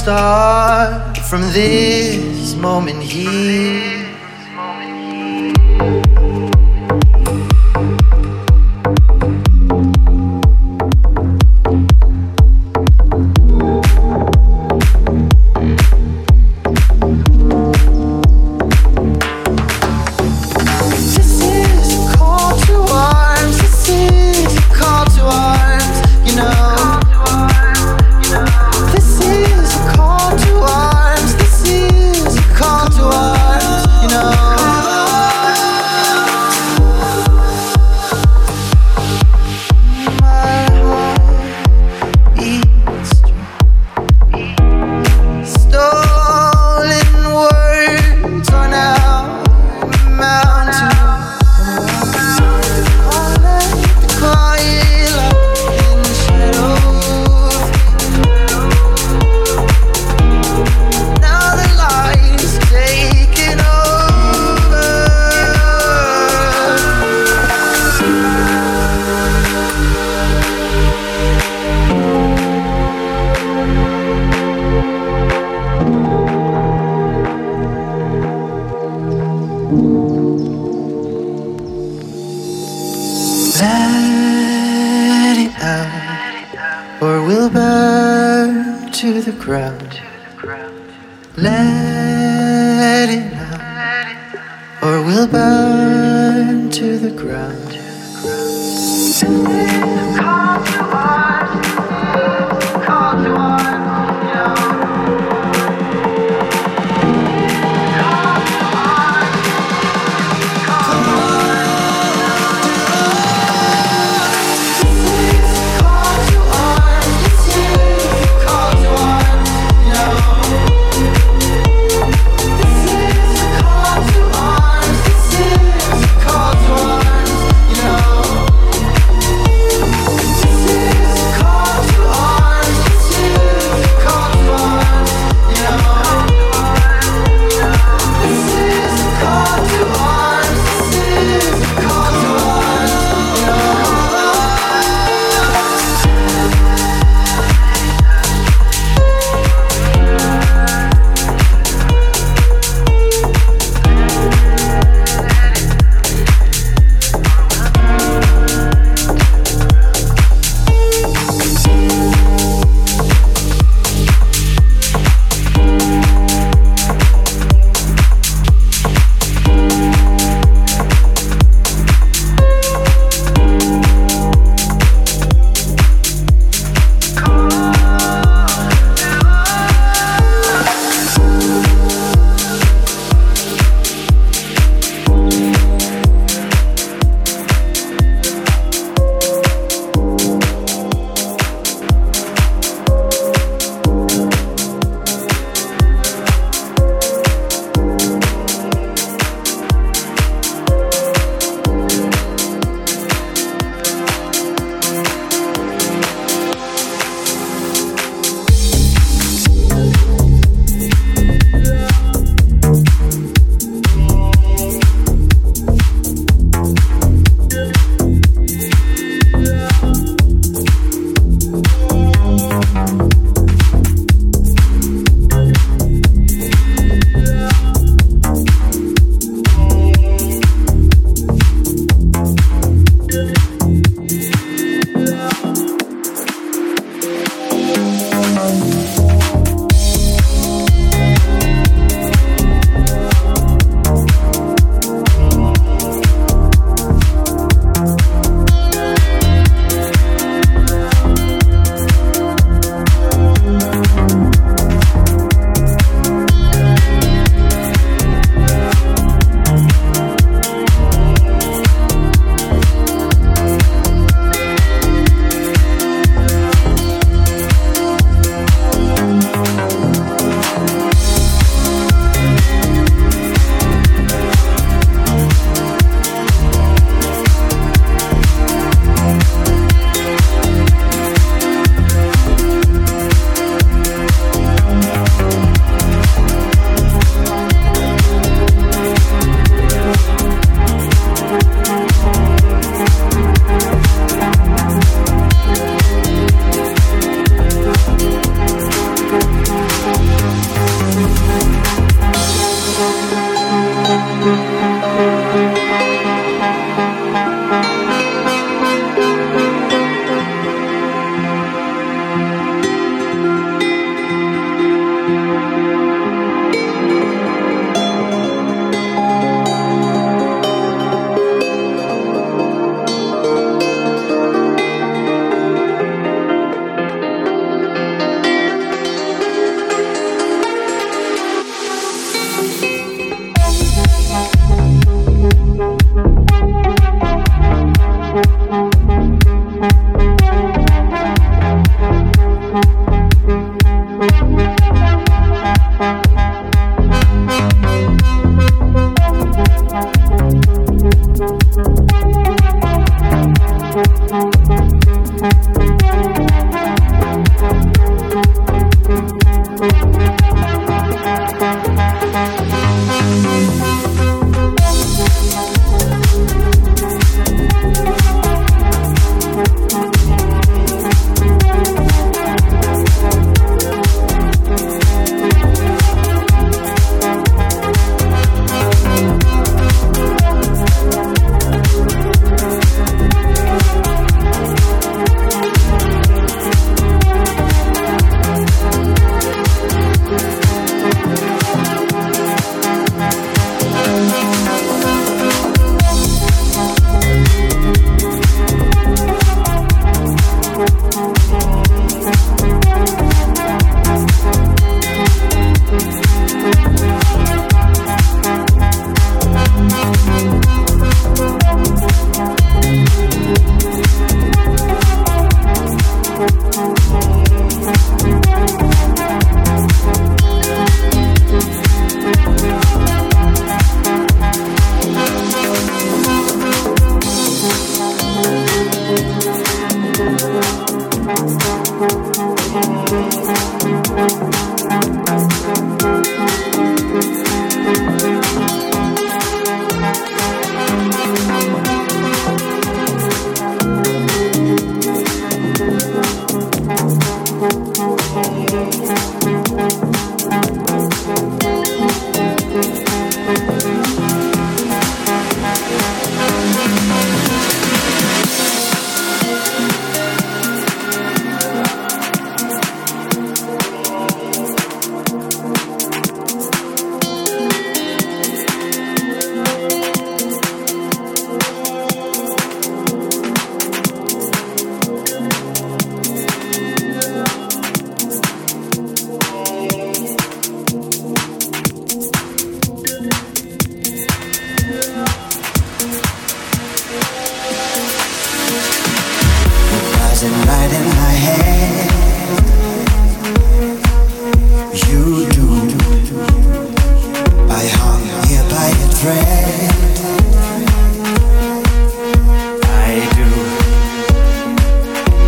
Start from this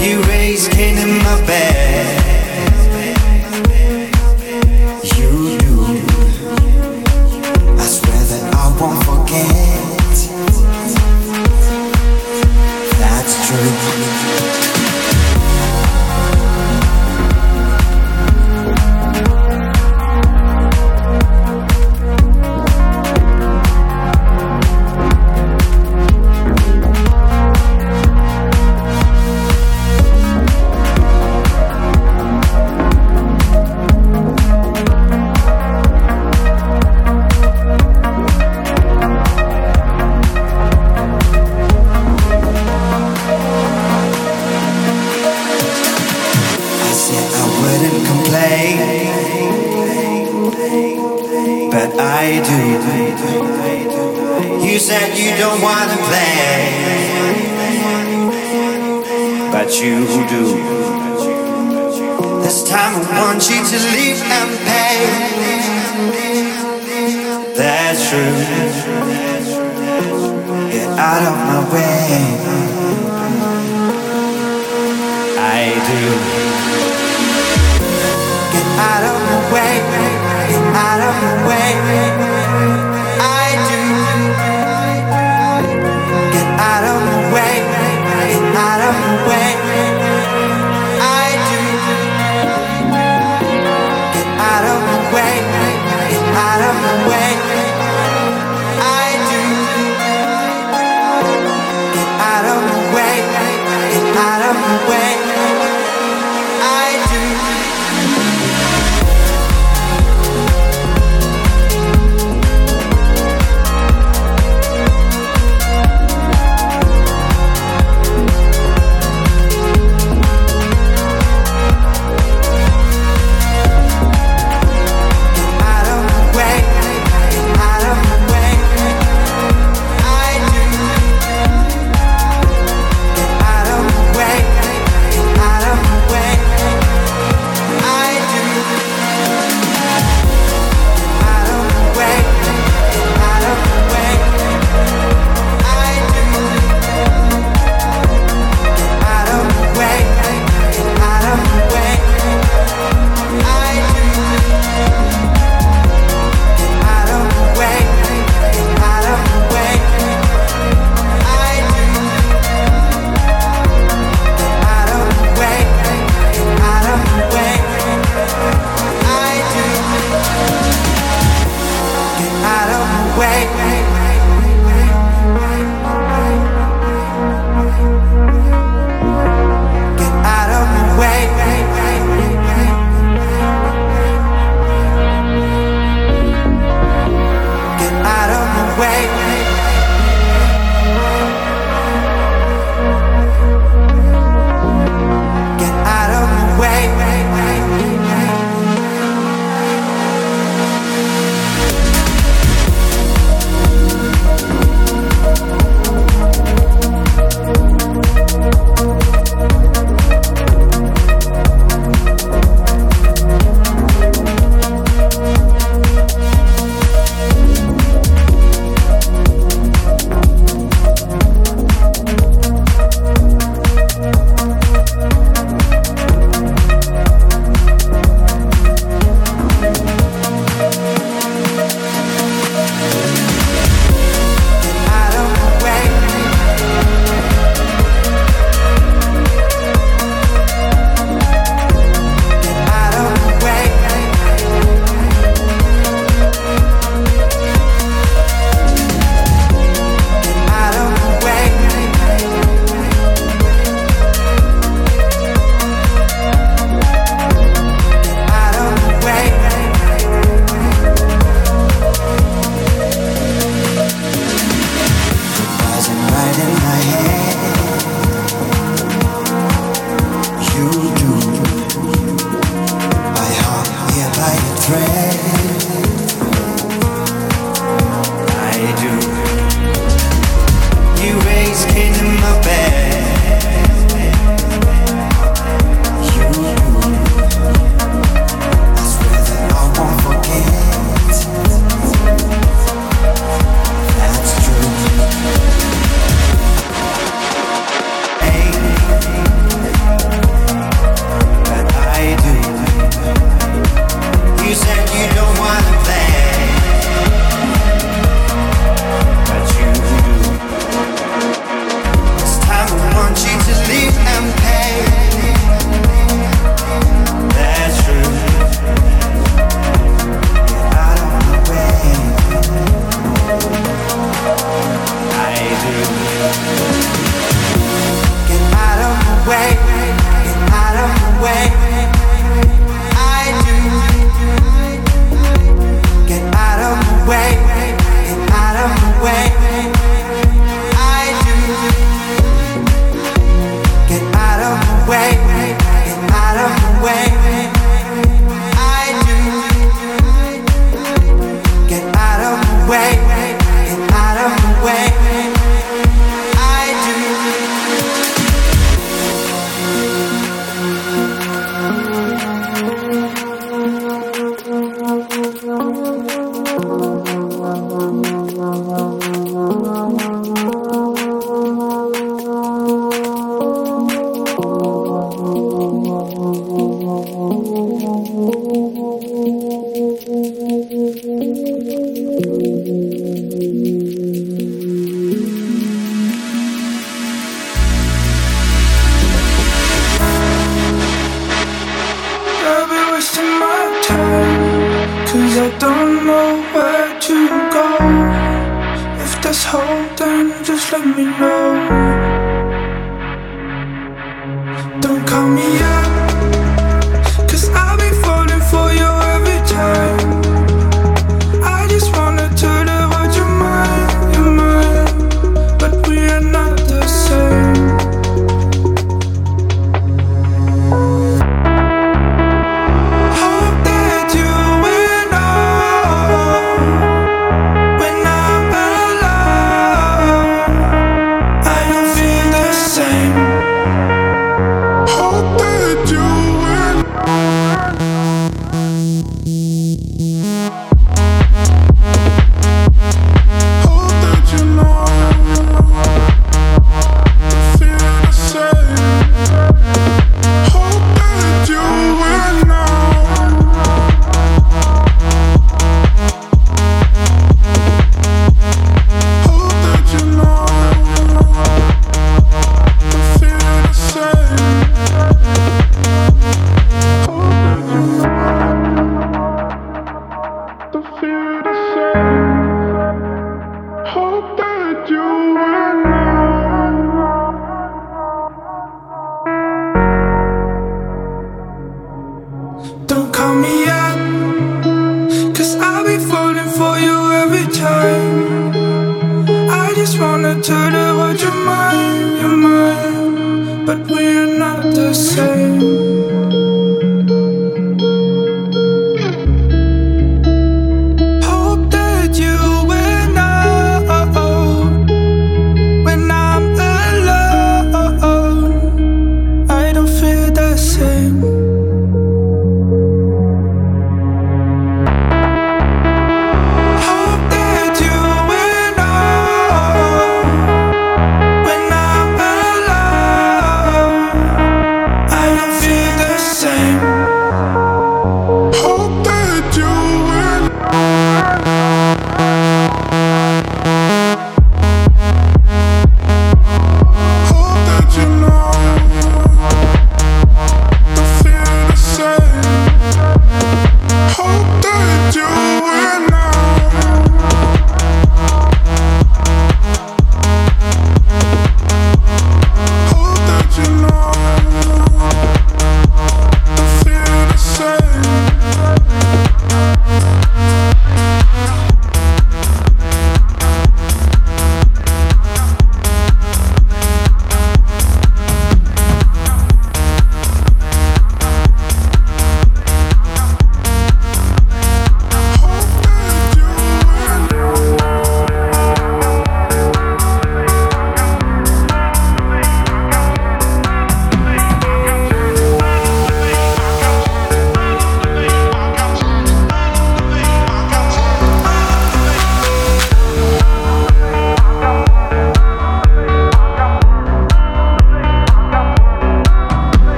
I don't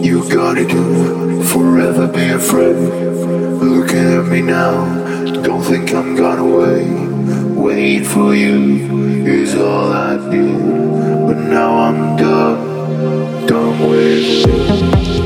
wanna do? Forever be a friend. Looking at me now, don't think I'm gone away. Wait Wait for you is all I do. but now I'm done, done with. Come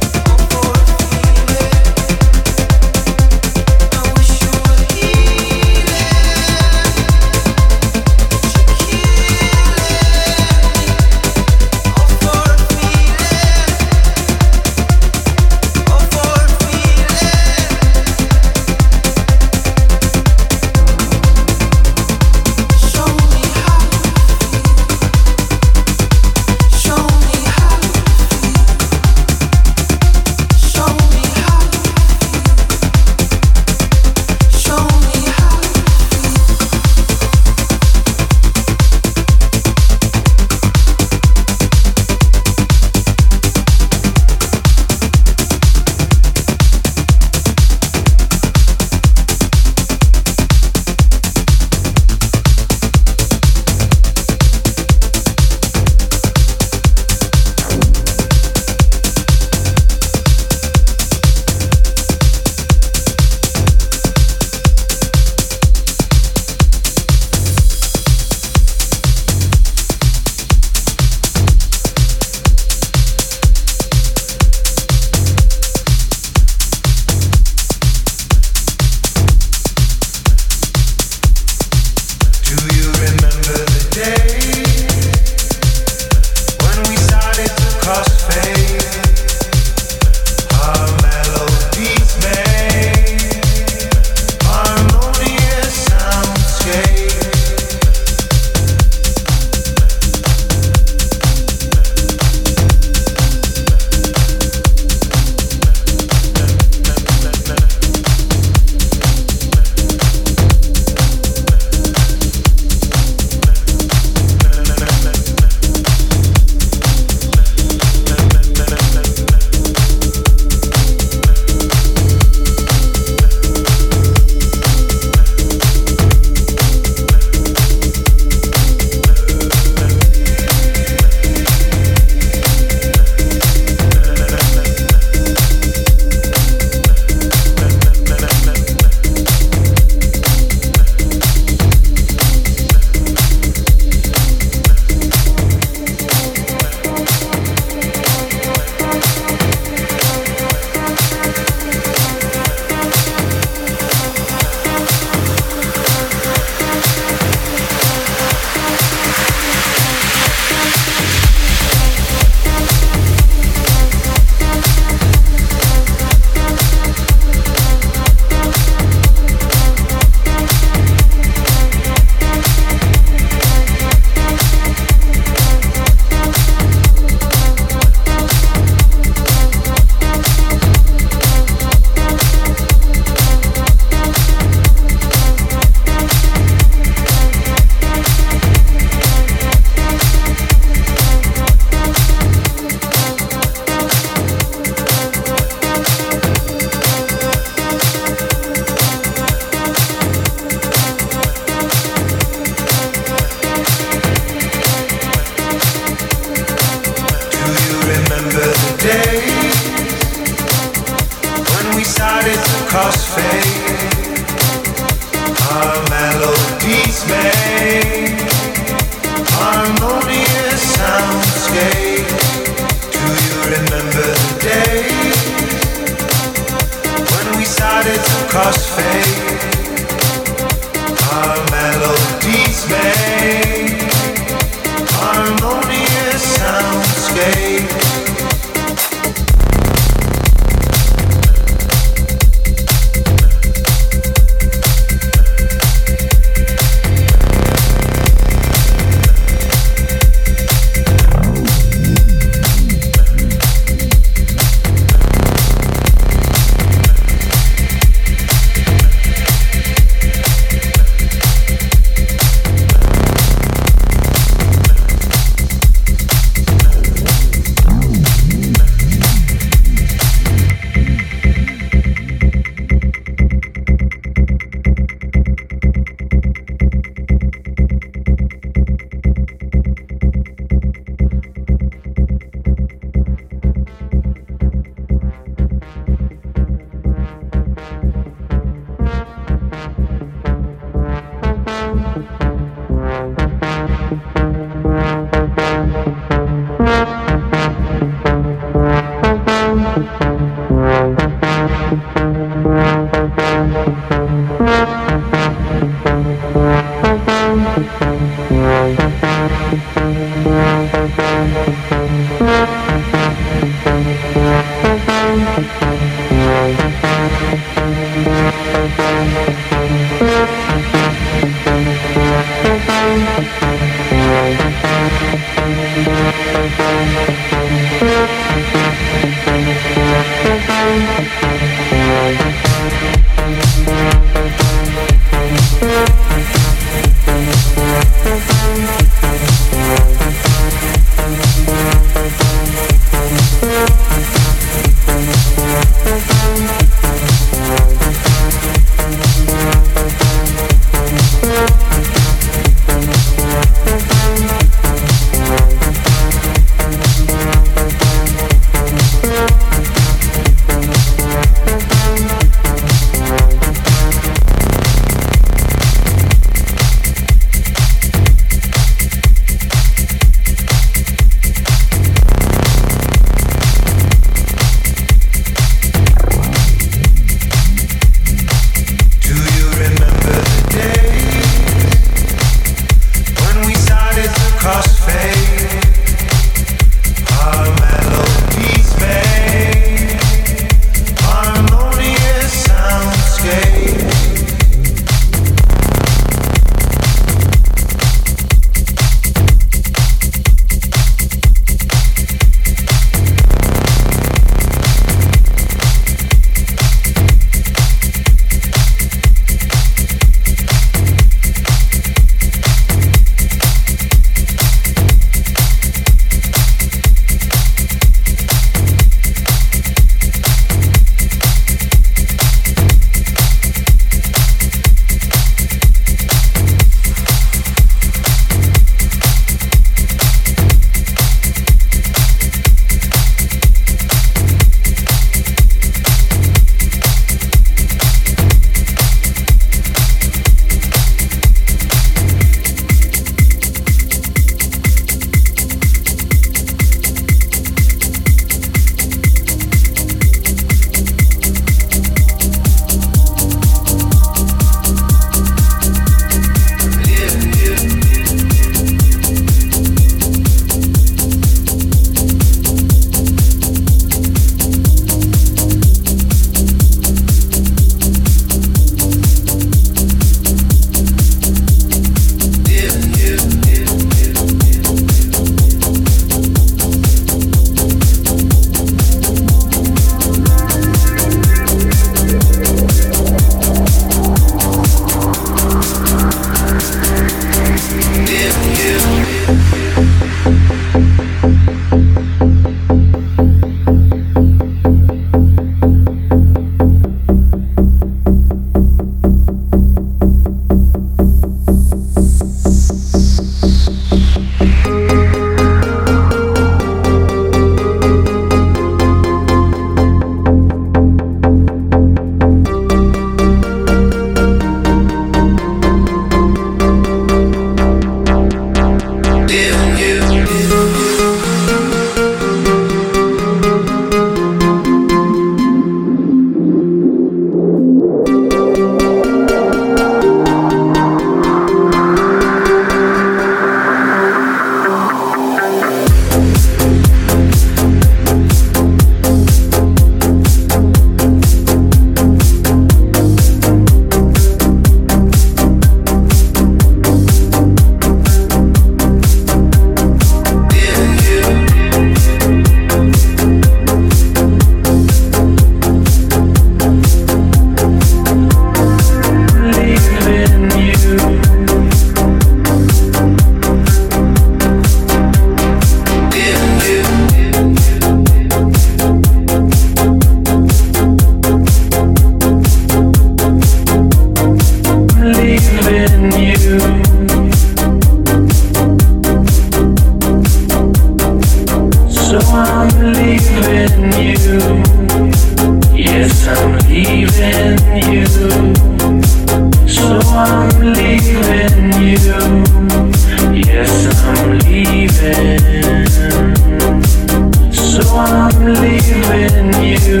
leaving you.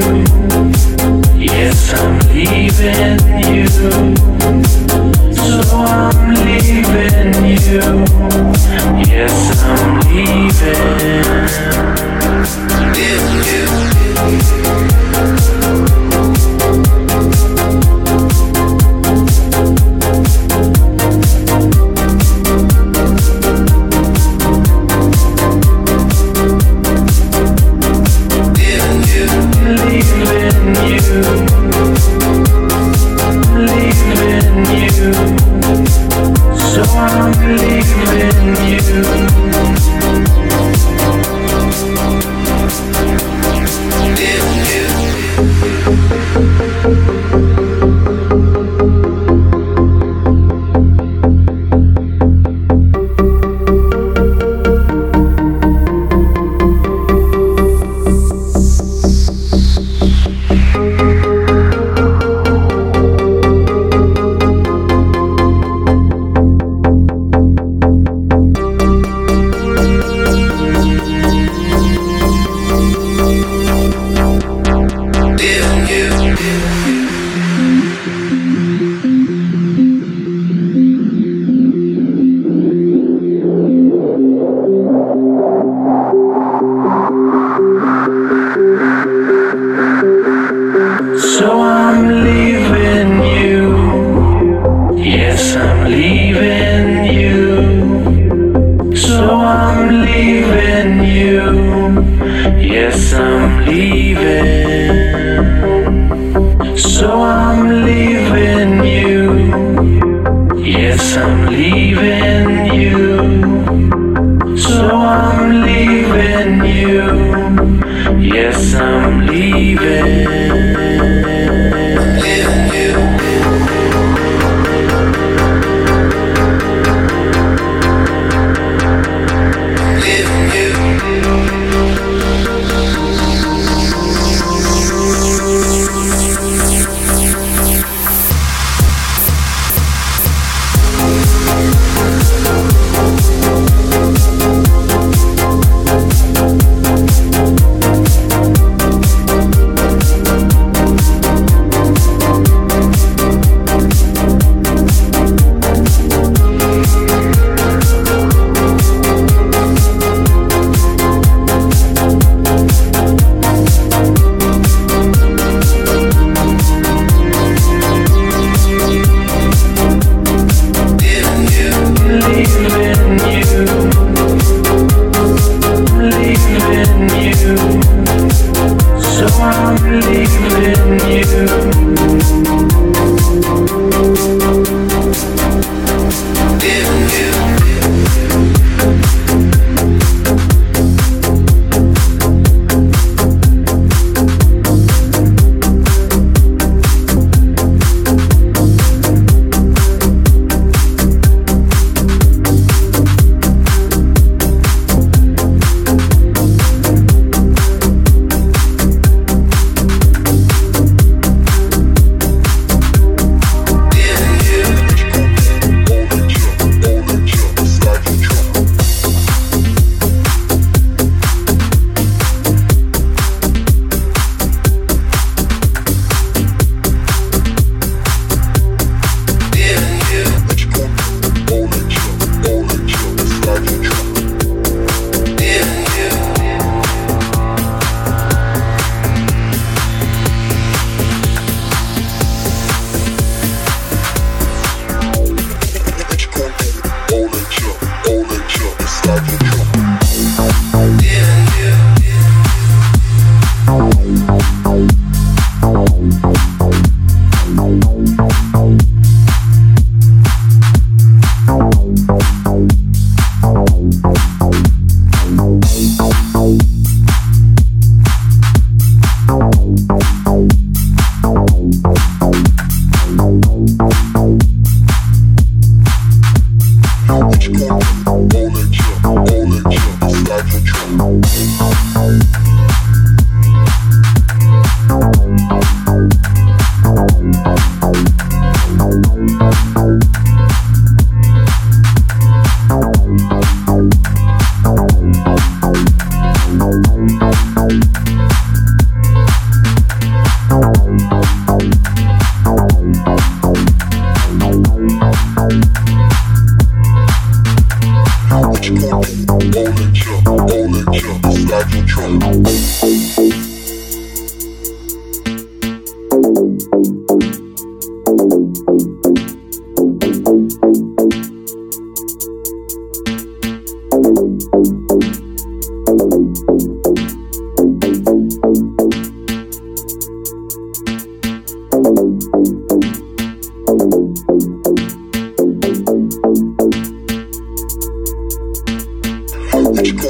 Yes, I'm leaving you. So I'm leaving you. Yes, I'm leaving.